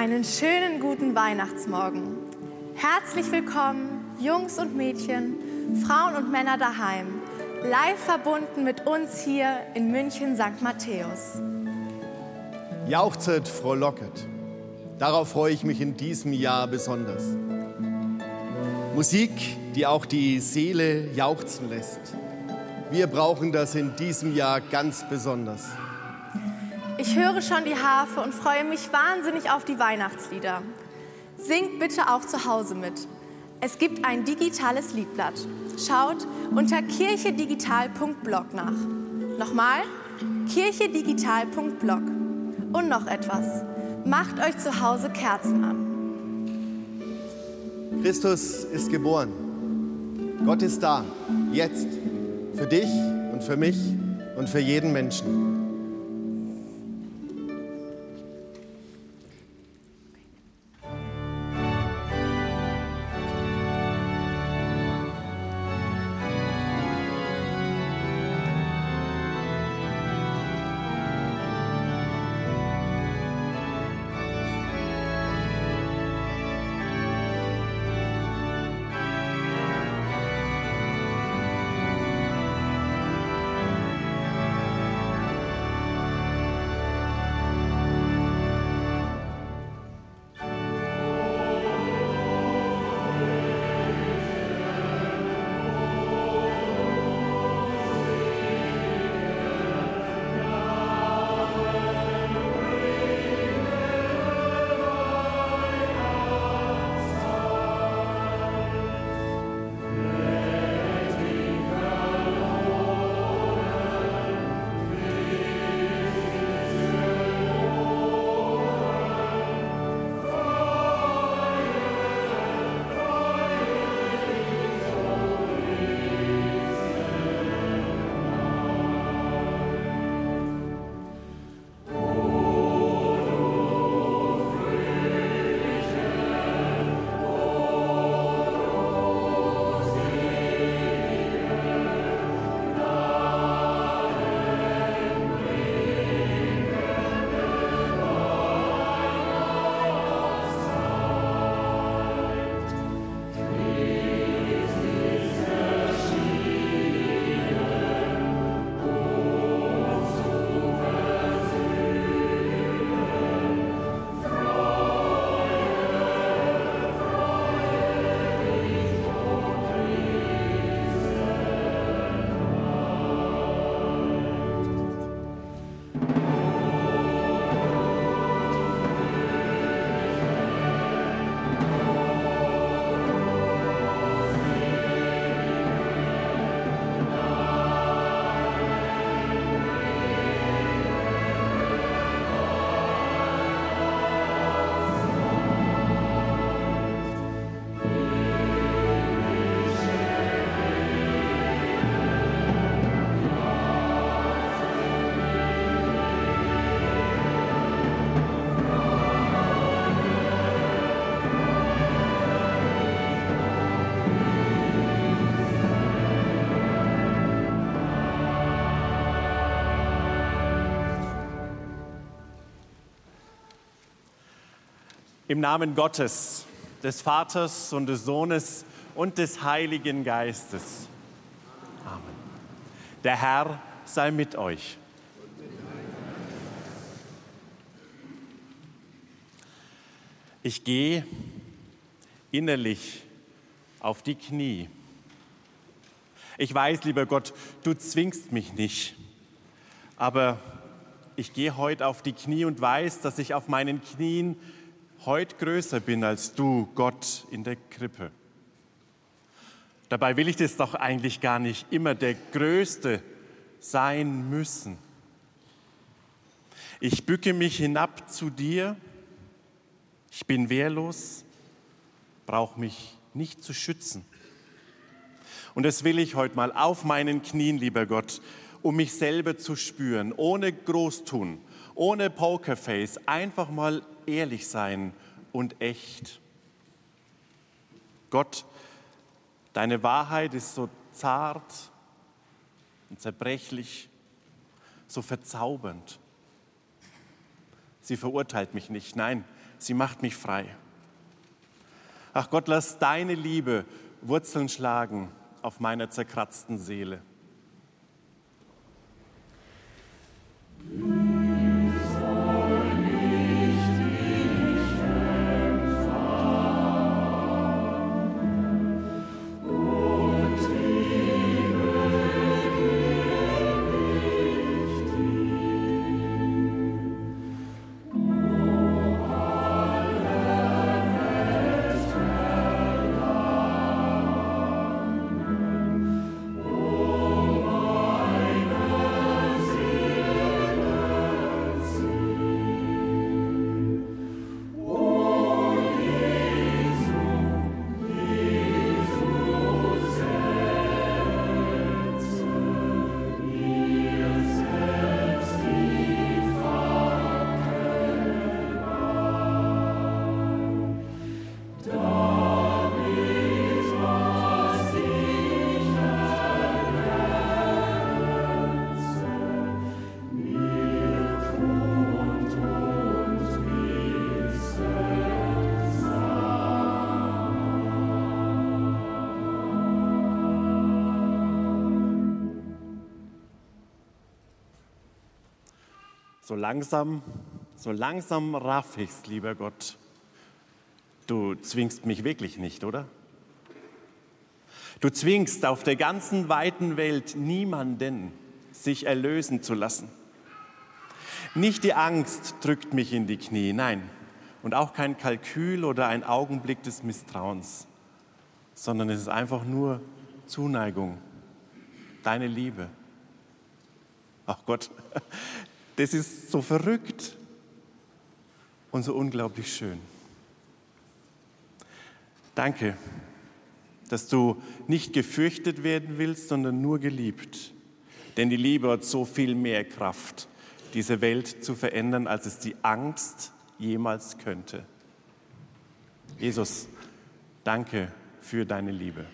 Einen schönen guten Weihnachtsmorgen. Herzlich willkommen, Jungs und Mädchen, Frauen und Männer daheim, live verbunden mit uns hier in München St. Matthäus. Jauchzet, frohlocket. Darauf freue ich mich in diesem Jahr besonders. Musik, die auch die Seele jauchzen lässt. Wir brauchen das in diesem Jahr ganz besonders. Ich höre schon die Harfe und freue mich wahnsinnig auf die Weihnachtslieder. Singt bitte auch zu Hause mit. Es gibt ein digitales Liedblatt. Schaut unter kirchedigital.blog nach. Nochmal, kirchedigital.blog. Und noch etwas. Macht euch zu Hause Kerzen an. Christus ist geboren. Gott ist da, jetzt, für dich und für mich und für jeden Menschen. Im Namen Gottes, des Vaters und des Sohnes und des Heiligen Geistes. Amen. Der Herr sei mit euch. Ich gehe innerlich auf die Knie. Ich weiß, lieber Gott, du zwingst mich nicht, aber ich gehe heute auf die Knie und weiß, dass ich auf meinen Knien heute größer bin als du, Gott, in der Krippe. Dabei will ich das doch eigentlich gar nicht immer der Größte sein müssen. Ich bücke mich hinab zu dir, ich bin wehrlos, brauche mich nicht zu schützen. Und das will ich heute mal auf meinen Knien, lieber Gott, um mich selber zu spüren, ohne Großtun, ohne Pokerface, einfach mal ehrlich sein und echt. Gott, deine Wahrheit ist so zart und zerbrechlich, so verzaubernd. Sie verurteilt mich nicht, nein, sie macht mich frei. Ach Gott, lass deine Liebe Wurzeln schlagen auf meiner zerkratzten Seele. So langsam, so langsam raff ich's, lieber Gott. Du zwingst mich wirklich nicht, oder? Du zwingst auf der ganzen weiten Welt niemanden, sich erlösen zu lassen. Nicht die Angst drückt mich in die Knie, nein, und auch kein Kalkül oder ein Augenblick des Misstrauens, sondern es ist einfach nur Zuneigung, deine Liebe. Ach Gott, das ist so verrückt und so unglaublich schön. Danke, dass du nicht gefürchtet werden willst, sondern nur geliebt. Denn die Liebe hat so viel mehr Kraft, diese Welt zu verändern, als es die Angst jemals könnte. Jesus, danke für deine Liebe.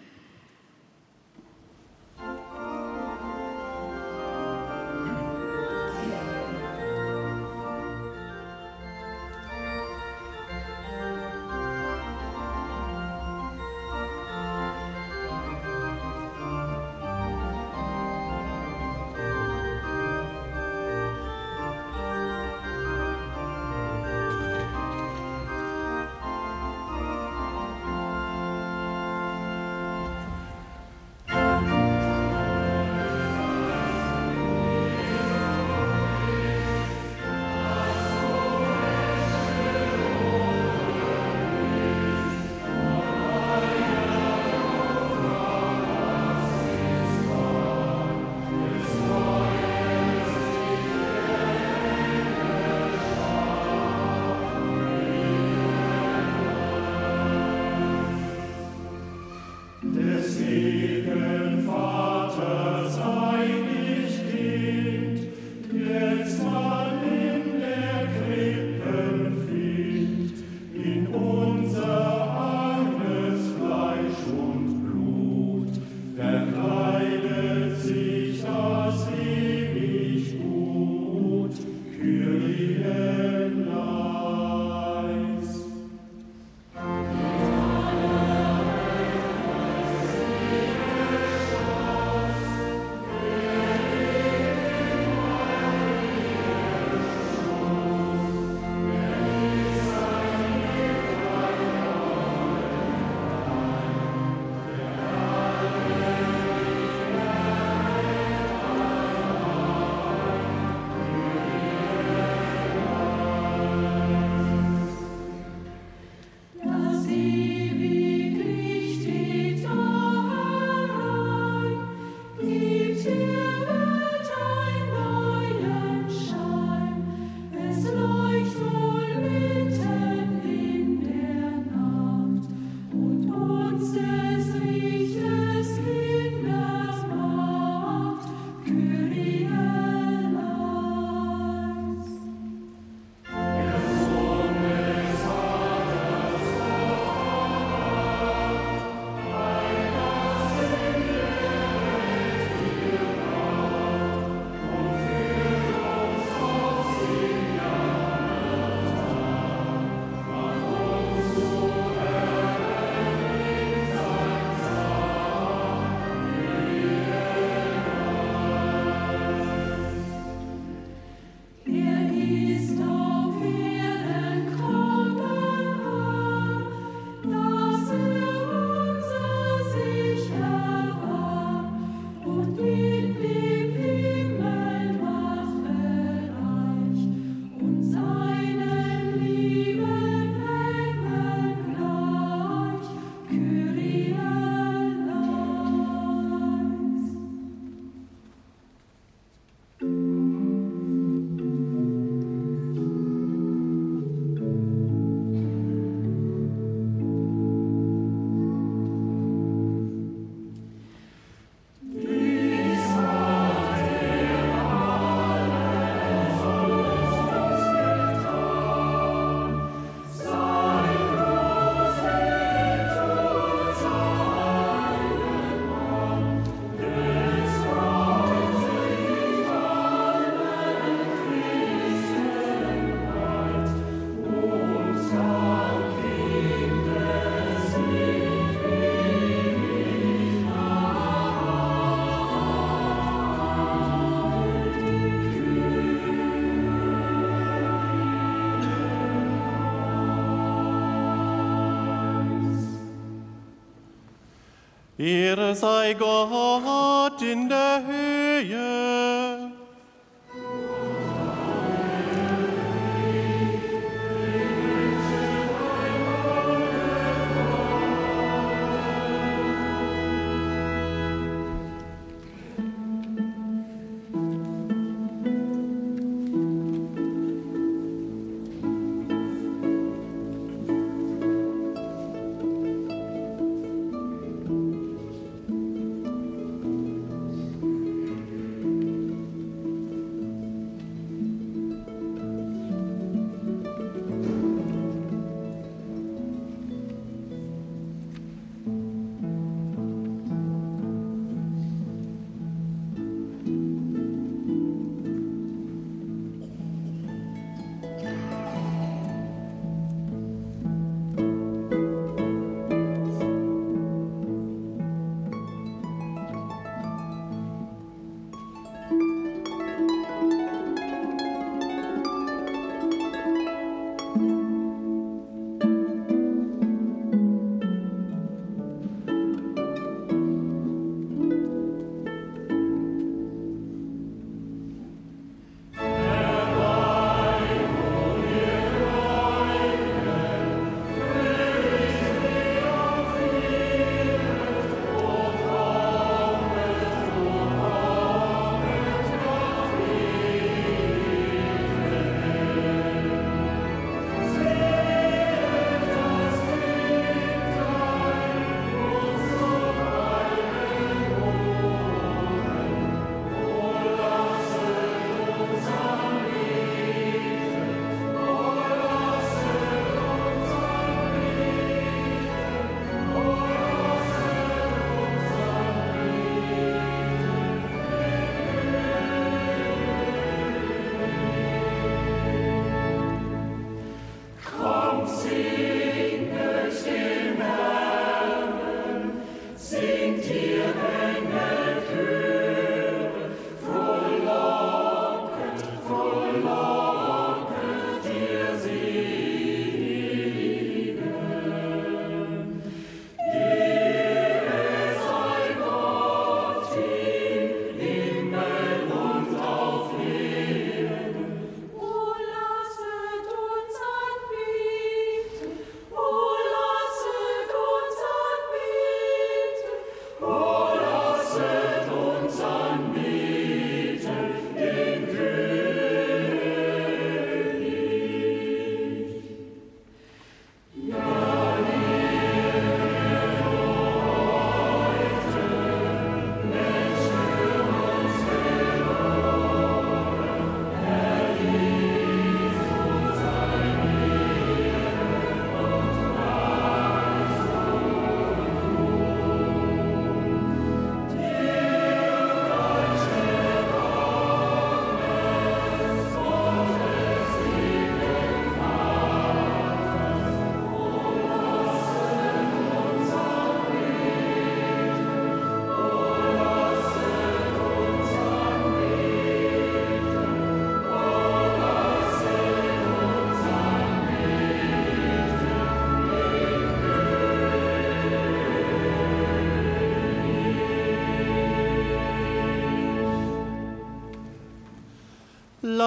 Ehre sei Gott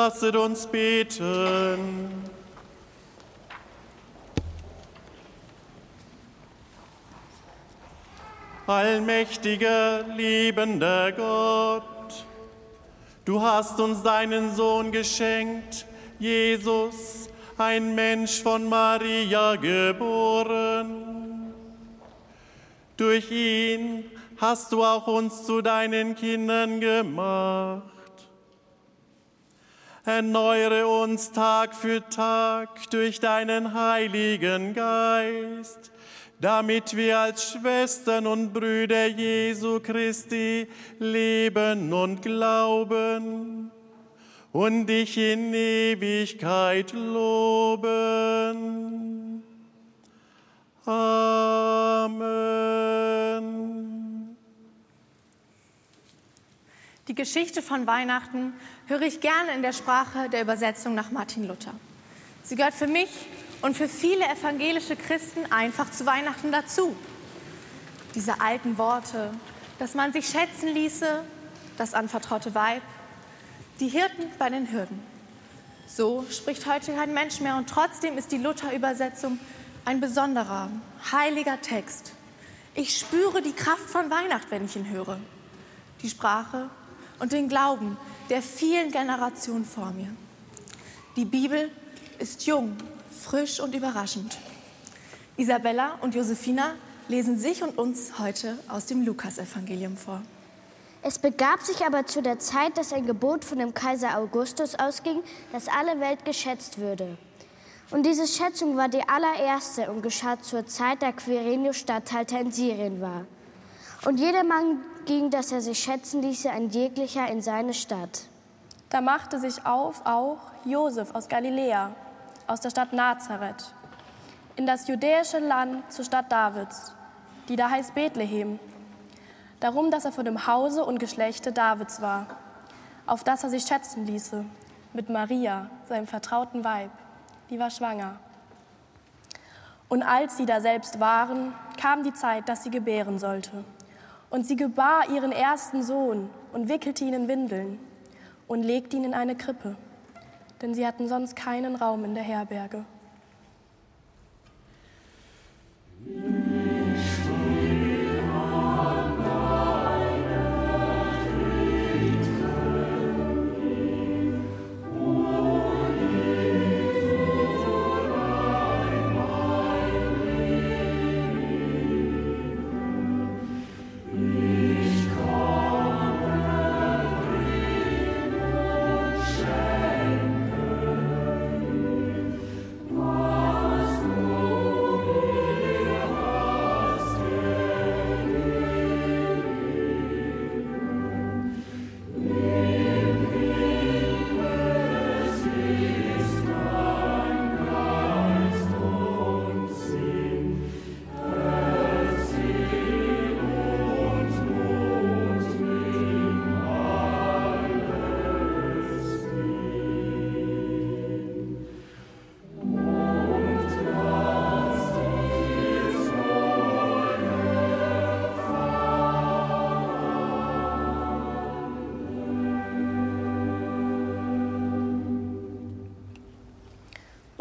Lasset uns beten. Allmächtiger, liebender Gott, du hast uns deinen Sohn geschenkt, Jesus, ein Mensch von Maria geboren. Durch ihn hast du auch uns zu deinen Kindern gemacht. Erneuere uns Tag für Tag durch deinen Heiligen Geist, damit wir als Schwestern und Brüder Jesu Christi leben und glauben und dich in Ewigkeit loben. Amen. Die Geschichte von Weihnachten höre ich gerne in der Sprache der Übersetzung nach Martin Luther. Sie gehört für mich und für viele evangelische Christen einfach zu Weihnachten dazu. diese alten Worte, dass man sich schätzen ließe, das anvertraute Weib, die Hirten bei den Hürden. So spricht heute kein Mensch mehr und trotzdem ist die Luther-Übersetzung ein besonderer, heiliger Text. Ich spüre die Kraft von Weihnacht, wenn ich ihn höre. Die Sprache und den Glauben der vielen Generationen vor mir. Die Bibel ist jung, frisch und überraschend. Isabella und Josefina lesen sich und uns heute aus dem Lukasevangelium vor. Es begab sich aber zu der Zeit, dass ein Gebot von dem Kaiser Augustus ausging, dass alle Welt geschätzt würde. Und diese Schätzung war die allererste und geschah zur Zeit, da Quirinius Statthalter in Syrien war. Und jedermann ging, dass er sich schätzen ließe, ein jeglicher in seine Stadt. Da machte sich auf auch Josef aus Galiläa, aus der Stadt Nazareth, in das judäische Land zur Stadt Davids, die da heißt Bethlehem, darum, dass er von dem Hause und Geschlechte Davids war, auf das er sich schätzen ließe, mit Maria, seinem vertrauten Weib, die war schwanger. Und als sie da selbst waren, kam die Zeit, dass sie gebären sollte. Und sie gebar ihren ersten Sohn und wickelte ihn in Windeln und legte ihn in eine Krippe, denn sie hatten sonst keinen Raum in der Herberge.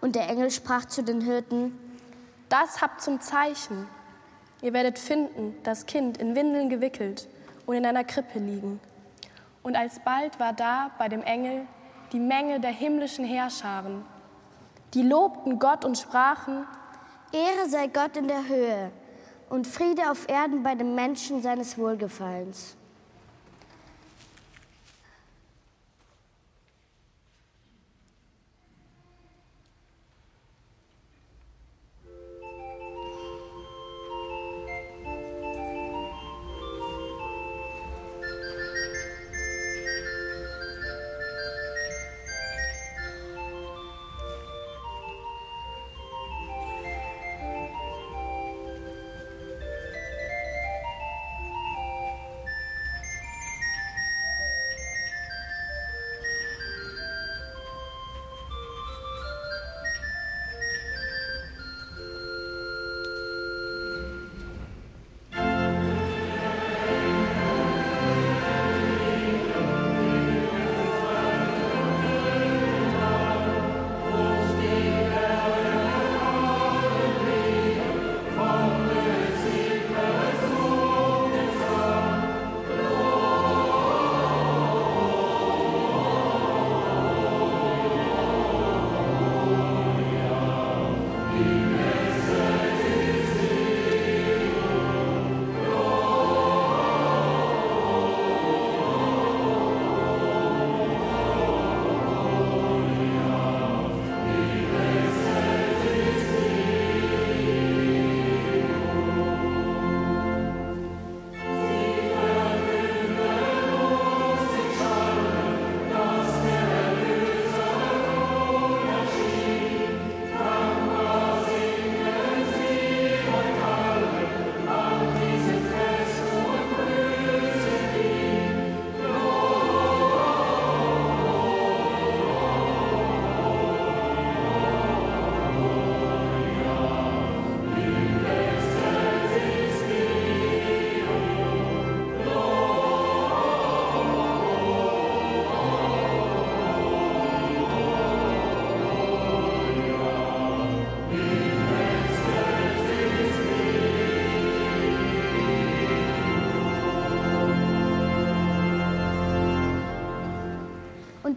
Und der Engel sprach zu den Hirten, Das habt zum Zeichen. Ihr werdet finden, das Kind in Windeln gewickelt und in einer Krippe liegen. Und alsbald war da bei dem Engel die Menge der himmlischen Heerscharen. Die lobten Gott und sprachen, Ehre sei Gott in der Höhe und Friede auf Erden bei den Menschen seines Wohlgefallens.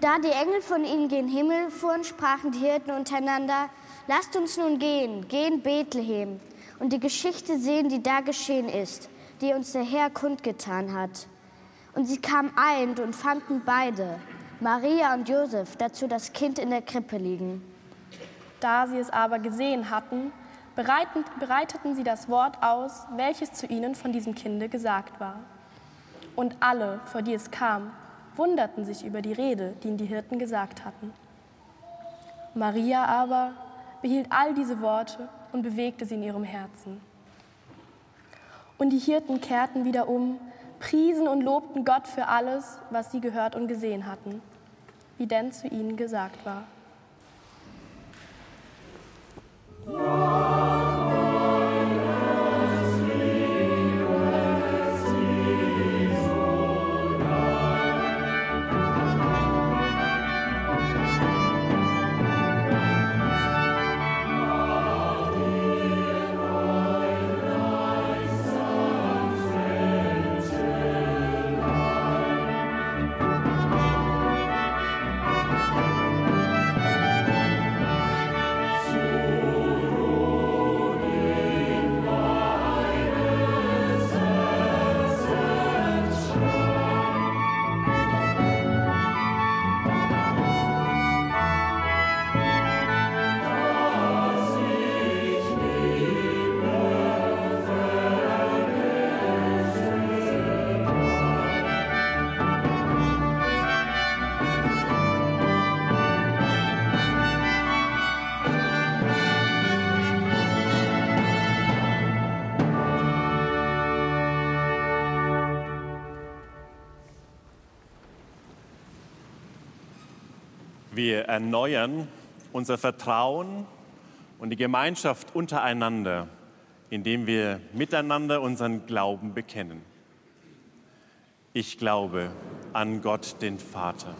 Da die Engel von ihnen gen Himmel fuhren, sprachen die Hirten untereinander, lasst uns nun gehen, gehen Bethlehem und die Geschichte sehen, die da geschehen ist, die uns der Herr kundgetan hat. Und sie kamen eilend und fanden beide, Maria und Josef, dazu das Kind in der Krippe liegen. Da sie es aber gesehen hatten, bereiteten, sie das Wort aus, welches zu ihnen von diesem Kinde gesagt war. Und alle, vor die es kam, wunderten sich über die Rede, die ihnen die Hirten gesagt hatten. Maria aber behielt all diese Worte und bewegte sie in ihrem Herzen. Und die Hirten kehrten wieder um, priesen und lobten Gott für alles, was sie gehört und gesehen hatten, wie denn zu ihnen gesagt war. Wir erneuern unser Vertrauen und die Gemeinschaft untereinander, indem wir miteinander unseren Glauben bekennen. Ich glaube an Gott, den Vater,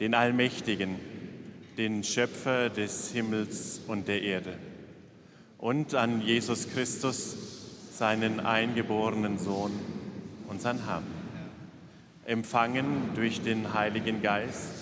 den Allmächtigen, den Schöpfer des Himmels und der Erde, und an Jesus Christus, seinen eingeborenen Sohn, unseren Herrn, empfangen durch den Heiligen Geist,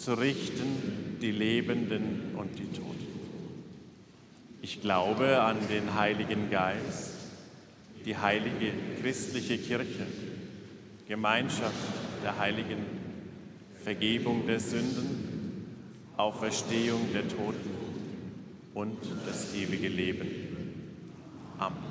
zu richten die Lebenden und die Toten. Ich glaube an den Heiligen Geist, die heilige christliche Kirche, Gemeinschaft der Heiligen, Vergebung der Sünden, Auferstehung der Toten und das ewige Leben. Amen.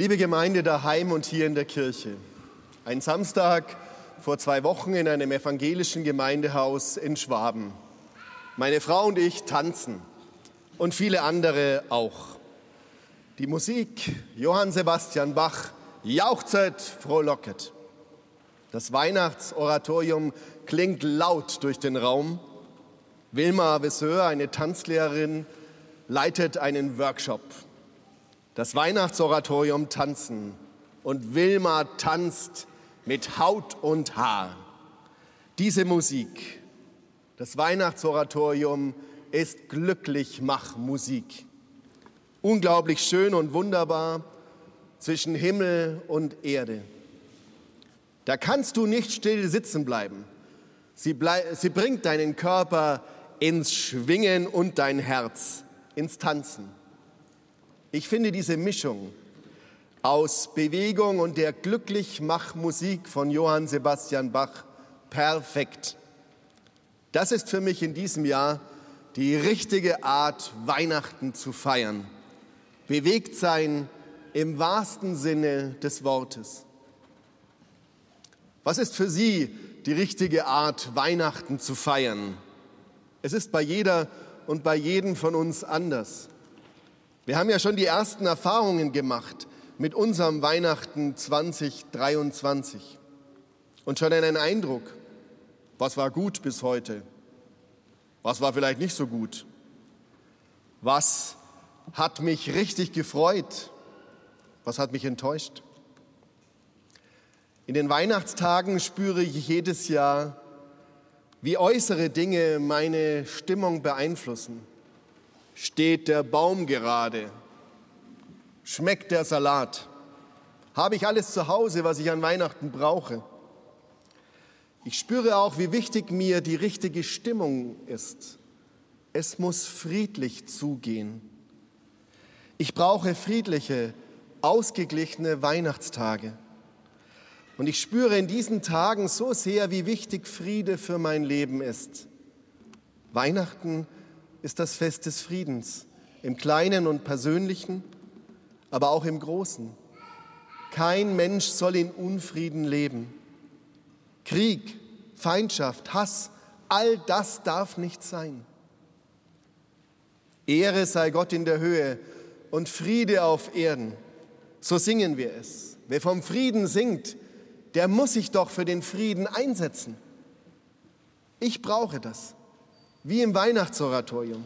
Liebe Gemeinde daheim und hier in der Kirche, ein Samstag vor zwei Wochen in einem evangelischen Gemeindehaus in Schwaben. Meine Frau und ich tanzen und viele andere auch. Die Musik Johann Sebastian Bach jauchzet, frohlocket. Das Weihnachtsoratorium klingt laut durch den Raum. Wilma Vesseur, eine Tanzlehrerin, leitet einen Workshop. Das Weihnachtsoratorium tanzen und Wilma tanzt mit Haut und Haar. Diese Musik, das Weihnachtsoratorium ist glücklich mach Musik. Unglaublich schön und wunderbar zwischen Himmel und Erde. Da kannst du nicht still sitzen bleiben. Sie, blei sie bringt deinen Körper ins Schwingen und dein Herz ins Tanzen. Ich finde diese Mischung aus Bewegung und der Glücklichmach-Musik von Johann Sebastian Bach perfekt. Das ist für mich in diesem Jahr die richtige Art, Weihnachten zu feiern. Bewegt sein im wahrsten Sinne des Wortes. Was ist für Sie die richtige Art, Weihnachten zu feiern? Es ist bei jeder und bei jedem von uns anders. Wir haben ja schon die ersten Erfahrungen gemacht mit unserem Weihnachten 2023 und schon einen Eindruck, was war gut bis heute, was war vielleicht nicht so gut, was hat mich richtig gefreut, was hat mich enttäuscht. In den Weihnachtstagen spüre ich jedes Jahr, wie äußere Dinge meine Stimmung beeinflussen. Steht der Baum gerade? Schmeckt der Salat? Habe ich alles zu Hause, was ich an Weihnachten brauche? Ich spüre auch, wie wichtig mir die richtige Stimmung ist. Es muss friedlich zugehen. Ich brauche friedliche, ausgeglichene Weihnachtstage. Und ich spüre in diesen Tagen so sehr, wie wichtig Friede für mein Leben ist. Weihnachten ist das Fest des Friedens, im kleinen und persönlichen, aber auch im großen. Kein Mensch soll in Unfrieden leben. Krieg, Feindschaft, Hass, all das darf nicht sein. Ehre sei Gott in der Höhe und Friede auf Erden. So singen wir es. Wer vom Frieden singt, der muss sich doch für den Frieden einsetzen. Ich brauche das, wie im Weihnachtsoratorium.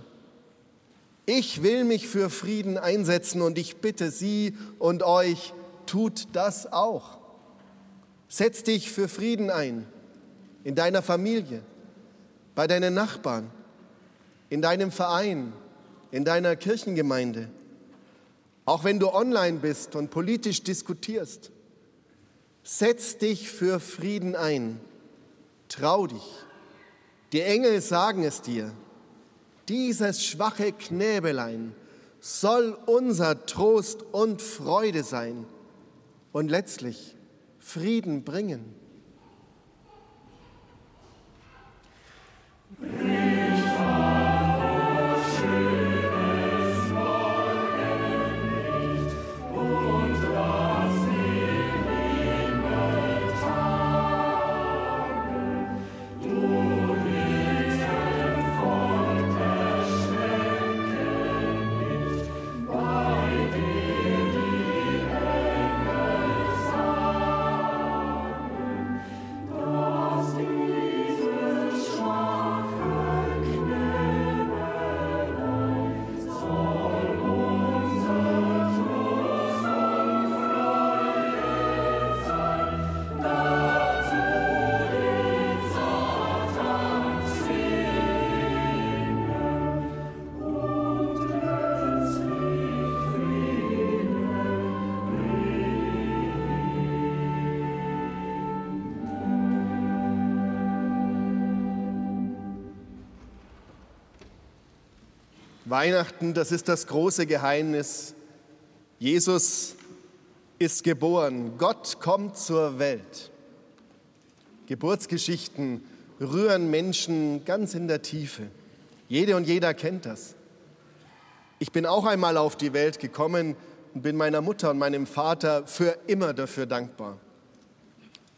Ich will mich für Frieden einsetzen und ich bitte Sie und euch, tut das auch. Setz dich für Frieden ein, in deiner Familie, bei deinen Nachbarn, in deinem Verein, in deiner Kirchengemeinde. Auch wenn du online bist und politisch diskutierst, Setz dich für Frieden ein. Trau dich. Die Engel sagen es dir. Dieses schwache Knäbelein soll unser Trost und Freude sein und letztlich Frieden bringen. Weihnachten, das ist das große Geheimnis. Jesus ist geboren, Gott kommt zur Welt. Geburtsgeschichten rühren Menschen ganz in der Tiefe. Jede und jeder kennt das. Ich bin auch einmal auf die Welt gekommen und bin meiner Mutter und meinem Vater für immer dafür dankbar.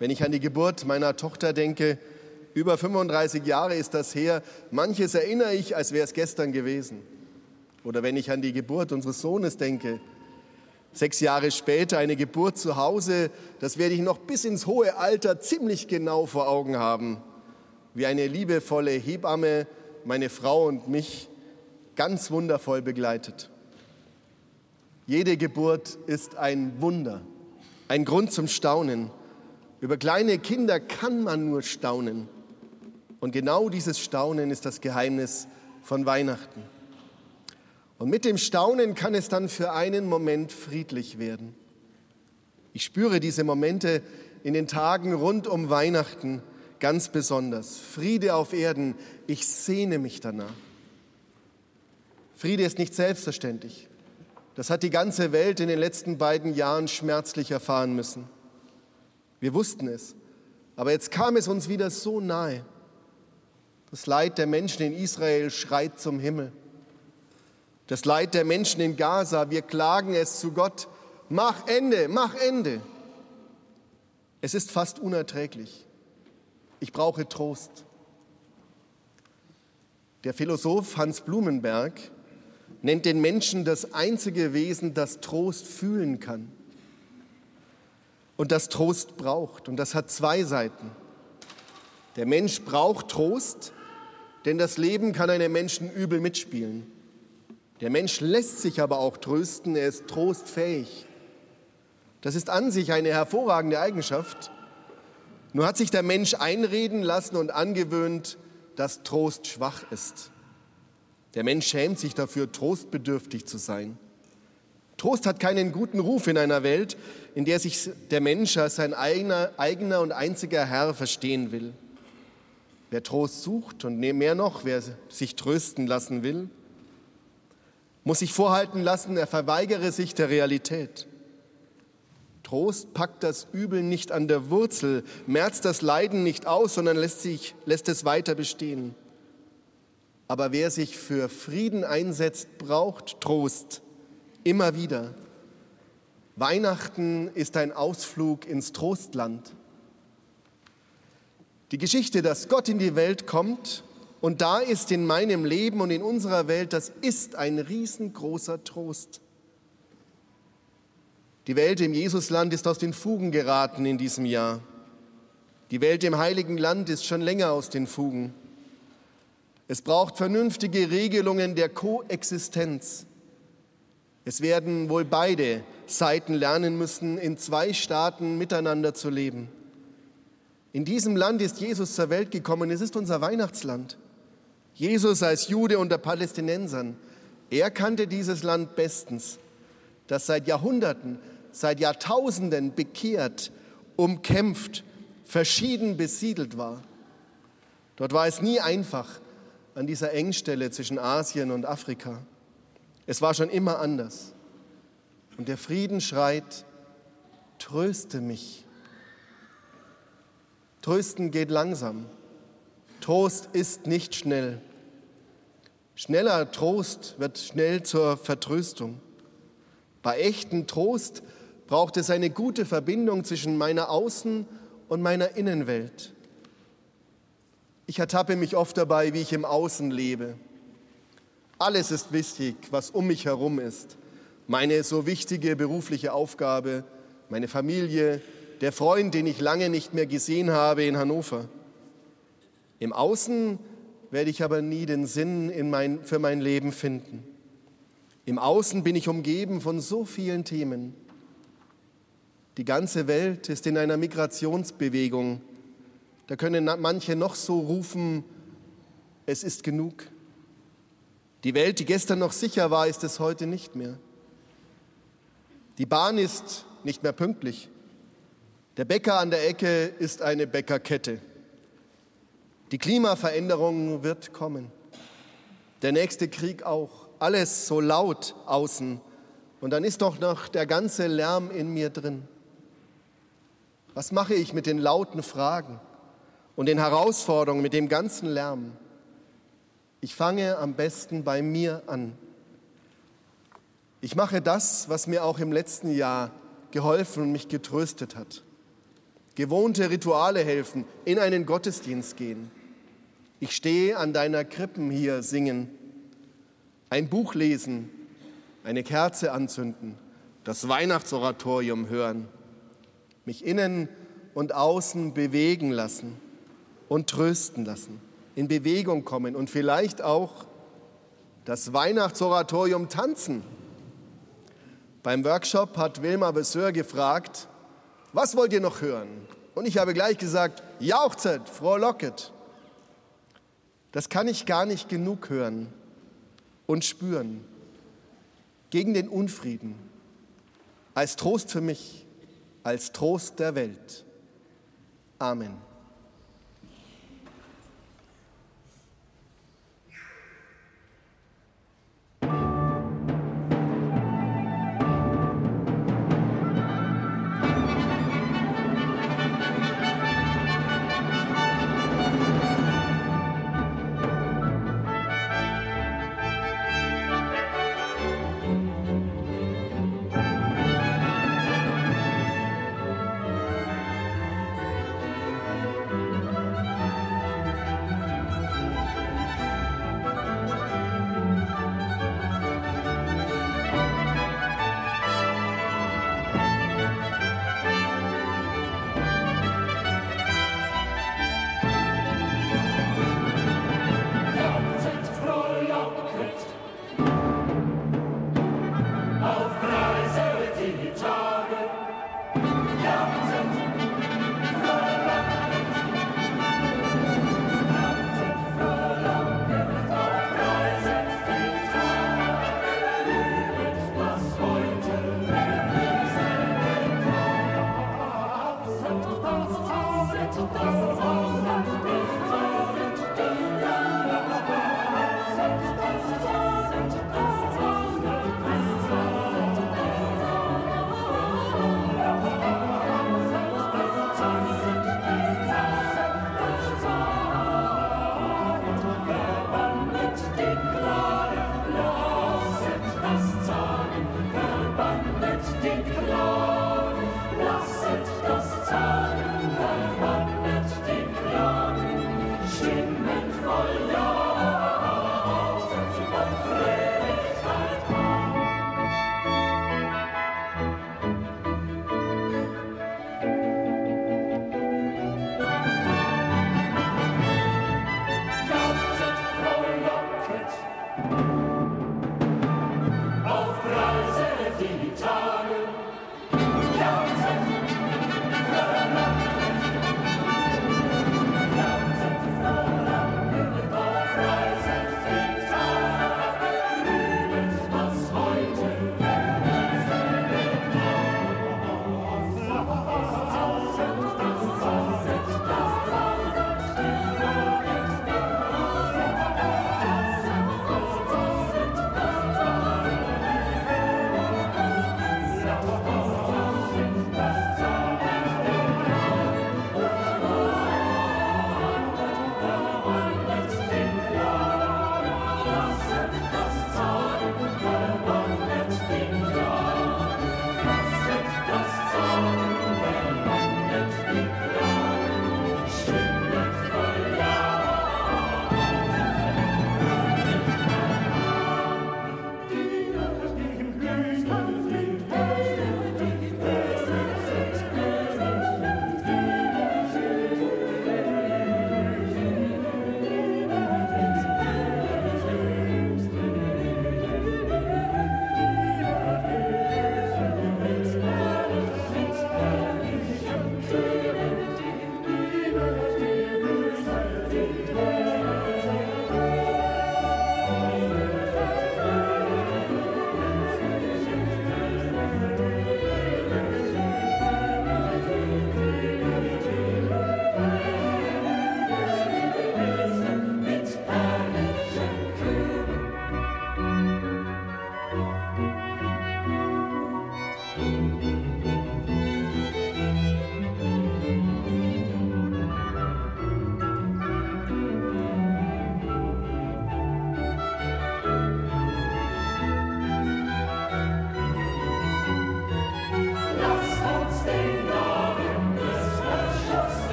Wenn ich an die Geburt meiner Tochter denke, über 35 Jahre ist das her, manches erinnere ich, als wäre es gestern gewesen. Oder wenn ich an die Geburt unseres Sohnes denke, sechs Jahre später eine Geburt zu Hause, das werde ich noch bis ins hohe Alter ziemlich genau vor Augen haben, wie eine liebevolle Hebamme meine Frau und mich ganz wundervoll begleitet. Jede Geburt ist ein Wunder, ein Grund zum Staunen. Über kleine Kinder kann man nur staunen. Und genau dieses Staunen ist das Geheimnis von Weihnachten. Und mit dem Staunen kann es dann für einen Moment friedlich werden. Ich spüre diese Momente in den Tagen rund um Weihnachten ganz besonders. Friede auf Erden, ich sehne mich danach. Friede ist nicht selbstverständlich. Das hat die ganze Welt in den letzten beiden Jahren schmerzlich erfahren müssen. Wir wussten es, aber jetzt kam es uns wieder so nahe. Das Leid der Menschen in Israel schreit zum Himmel das Leid der Menschen in Gaza. Wir klagen es zu Gott. Mach Ende, mach Ende. Es ist fast unerträglich. Ich brauche Trost. Der Philosoph Hans Blumenberg nennt den Menschen das einzige Wesen, das Trost fühlen kann und das Trost braucht. Und das hat zwei Seiten. Der Mensch braucht Trost, denn das Leben kann einem Menschen übel mitspielen. Der Mensch lässt sich aber auch trösten, er ist trostfähig. Das ist an sich eine hervorragende Eigenschaft. Nur hat sich der Mensch einreden lassen und angewöhnt, dass Trost schwach ist. Der Mensch schämt sich dafür, trostbedürftig zu sein. Trost hat keinen guten Ruf in einer Welt, in der sich der Mensch als sein eigener, eigener und einziger Herr verstehen will. Wer Trost sucht und mehr noch, wer sich trösten lassen will, muss sich vorhalten lassen, er verweigere sich der Realität. Trost packt das Übel nicht an der Wurzel, merzt das Leiden nicht aus, sondern lässt, sich, lässt es weiter bestehen. Aber wer sich für Frieden einsetzt, braucht Trost immer wieder. Weihnachten ist ein Ausflug ins Trostland. Die Geschichte, dass Gott in die Welt kommt, und da ist in meinem Leben und in unserer Welt, das ist ein riesengroßer Trost. Die Welt im Jesusland ist aus den Fugen geraten in diesem Jahr. Die Welt im heiligen Land ist schon länger aus den Fugen. Es braucht vernünftige Regelungen der Koexistenz. Es werden wohl beide Seiten lernen müssen, in zwei Staaten miteinander zu leben. In diesem Land ist Jesus zur Welt gekommen. Es ist unser Weihnachtsland. Jesus als Jude unter Palästinensern, er kannte dieses Land bestens, das seit Jahrhunderten, seit Jahrtausenden bekehrt, umkämpft, verschieden besiedelt war. Dort war es nie einfach an dieser Engstelle zwischen Asien und Afrika. Es war schon immer anders. Und der Frieden schreit, tröste mich. Trösten geht langsam. Trost ist nicht schnell. Schneller Trost wird schnell zur Vertröstung. Bei echten Trost braucht es eine gute Verbindung zwischen meiner Außen- und meiner Innenwelt. Ich ertappe mich oft dabei, wie ich im Außen lebe. Alles ist wichtig, was um mich herum ist. Meine so wichtige berufliche Aufgabe, meine Familie, der Freund, den ich lange nicht mehr gesehen habe in Hannover. Im Außen werde ich aber nie den Sinn mein, für mein Leben finden. Im Außen bin ich umgeben von so vielen Themen. Die ganze Welt ist in einer Migrationsbewegung. Da können manche noch so rufen, es ist genug. Die Welt, die gestern noch sicher war, ist es heute nicht mehr. Die Bahn ist nicht mehr pünktlich. Der Bäcker an der Ecke ist eine Bäckerkette. Die Klimaveränderung wird kommen. Der nächste Krieg auch. Alles so laut außen. Und dann ist doch noch der ganze Lärm in mir drin. Was mache ich mit den lauten Fragen und den Herausforderungen, mit dem ganzen Lärm? Ich fange am besten bei mir an. Ich mache das, was mir auch im letzten Jahr geholfen und mich getröstet hat. Gewohnte Rituale helfen, in einen Gottesdienst gehen. Ich stehe an deiner Krippen hier singen, ein Buch lesen, eine Kerze anzünden, das Weihnachtsoratorium hören, mich innen und außen bewegen lassen und trösten lassen, in Bewegung kommen und vielleicht auch das Weihnachtsoratorium tanzen. Beim Workshop hat Wilma Besseur gefragt, was wollt ihr noch hören? Und ich habe gleich gesagt, jauchzet, frohlocket. Das kann ich gar nicht genug hören und spüren. Gegen den Unfrieden. Als Trost für mich, als Trost der Welt. Amen.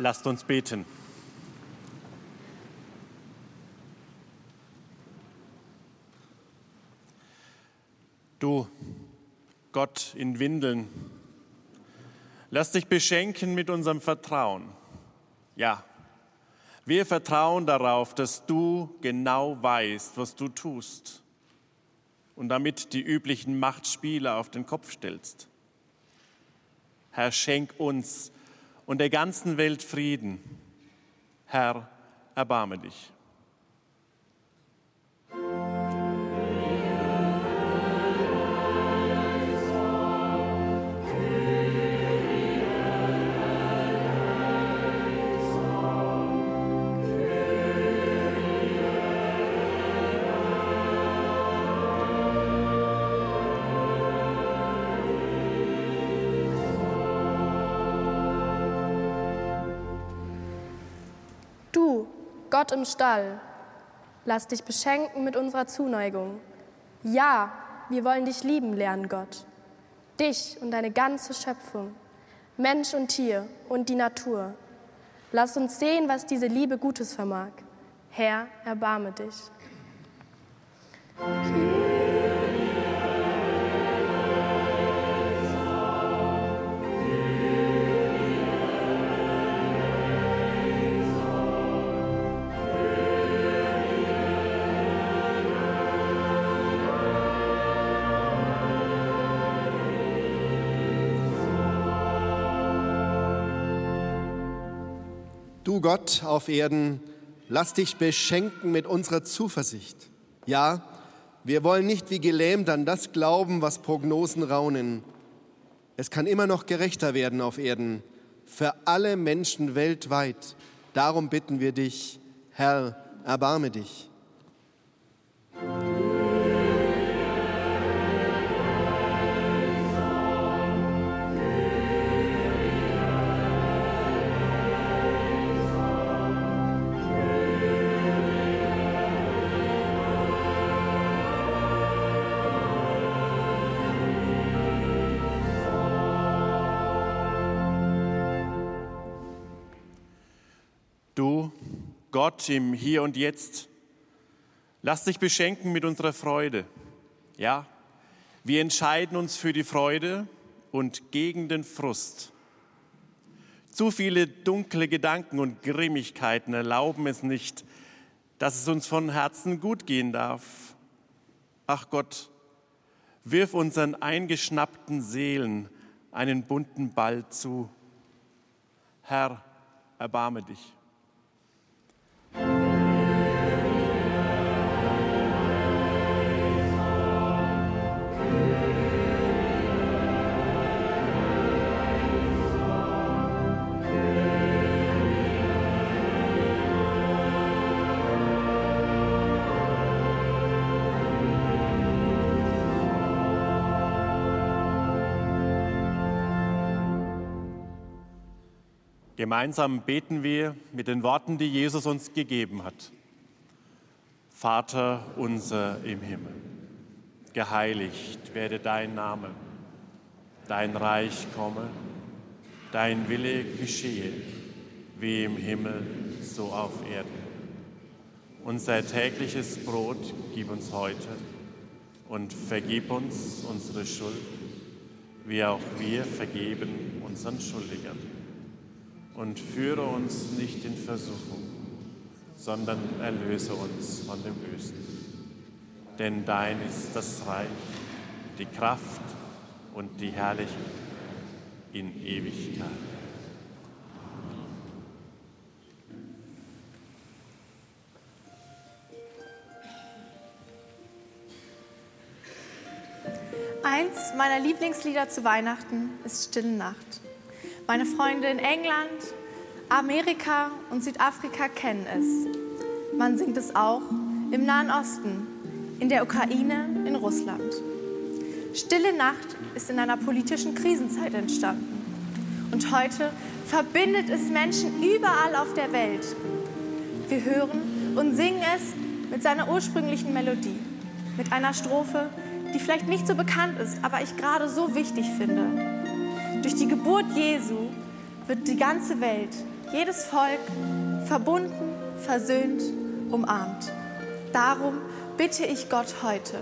Lasst uns beten. Du, Gott in Windeln, lass dich beschenken mit unserem Vertrauen. Ja, wir vertrauen darauf, dass du genau weißt, was du tust und damit die üblichen Machtspiele auf den Kopf stellst. Herr, schenk uns und der ganzen Welt Frieden. Herr, erbarme dich. Gott im Stall, lass dich beschenken mit unserer Zuneigung. Ja, wir wollen dich lieben lernen, Gott. Dich und deine ganze Schöpfung, Mensch und Tier und die Natur. Lass uns sehen, was diese Liebe Gutes vermag. Herr, erbarme dich. Okay. Du Gott auf Erden, lass dich beschenken mit unserer Zuversicht. Ja, wir wollen nicht wie gelähmt an das glauben, was Prognosen raunen. Es kann immer noch gerechter werden auf Erden, für alle Menschen weltweit. Darum bitten wir dich, Herr, erbarme dich. Gott im Hier und Jetzt. Lass dich beschenken mit unserer Freude. Ja, wir entscheiden uns für die Freude und gegen den Frust. Zu viele dunkle Gedanken und Grimmigkeiten erlauben es nicht, dass es uns von Herzen gut gehen darf. Ach Gott, wirf unseren eingeschnappten Seelen einen bunten Ball zu. Herr, erbarme dich. Thank you. Gemeinsam beten wir mit den Worten, die Jesus uns gegeben hat. Vater unser im Himmel, geheiligt werde dein Name, dein Reich komme, dein Wille geschehe, wie im Himmel, so auf Erden. Unser tägliches Brot gib uns heute und vergib uns unsere Schuld, wie auch wir vergeben unseren Schuldigern und führe uns nicht in Versuchung, sondern erlöse uns von dem Bösen. Denn dein ist das Reich, die Kraft und die Herrlichkeit in Ewigkeit. Eins meiner Lieblingslieder zu Weihnachten ist Stille Nacht. Meine Freunde in England, Amerika und Südafrika kennen es. Man singt es auch im Nahen Osten, in der Ukraine, in Russland. Stille Nacht ist in einer politischen Krisenzeit entstanden. Und heute verbindet es Menschen überall auf der Welt. Wir hören und singen es mit seiner ursprünglichen Melodie, mit einer Strophe, die vielleicht nicht so bekannt ist, aber ich gerade so wichtig finde. Durch die Geburt Jesu wird die ganze Welt jedes Volk verbunden, versöhnt, umarmt. Darum bitte ich Gott heute.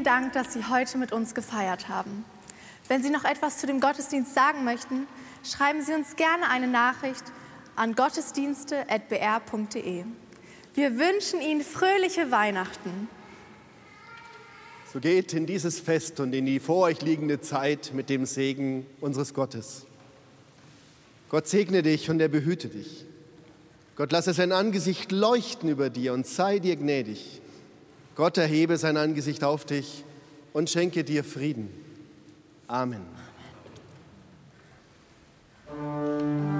Vielen Dank, dass Sie heute mit uns gefeiert haben. Wenn Sie noch etwas zu dem Gottesdienst sagen möchten, schreiben Sie uns gerne eine Nachricht an gottesdienste.br.de. Wir wünschen Ihnen fröhliche Weihnachten. So geht in dieses Fest und in die vor euch liegende Zeit mit dem Segen unseres Gottes. Gott segne dich und er behüte dich. Gott lasse sein Angesicht leuchten über dir und sei dir gnädig. Gott erhebe sein Angesicht auf dich und schenke dir Frieden. Amen. Bayern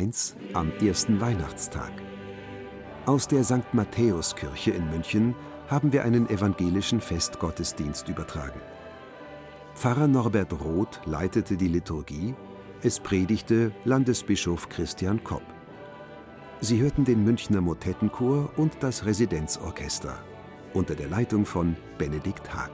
1 am ersten Weihnachtstag. Aus der St. Matthäuskirche in München haben wir einen evangelischen Festgottesdienst übertragen. Pfarrer Norbert Roth leitete die Liturgie, es predigte Landesbischof Christian Kopp. Sie hörten den Münchner Motettenchor und das Residenzorchester unter der Leitung von Benedikt Haag.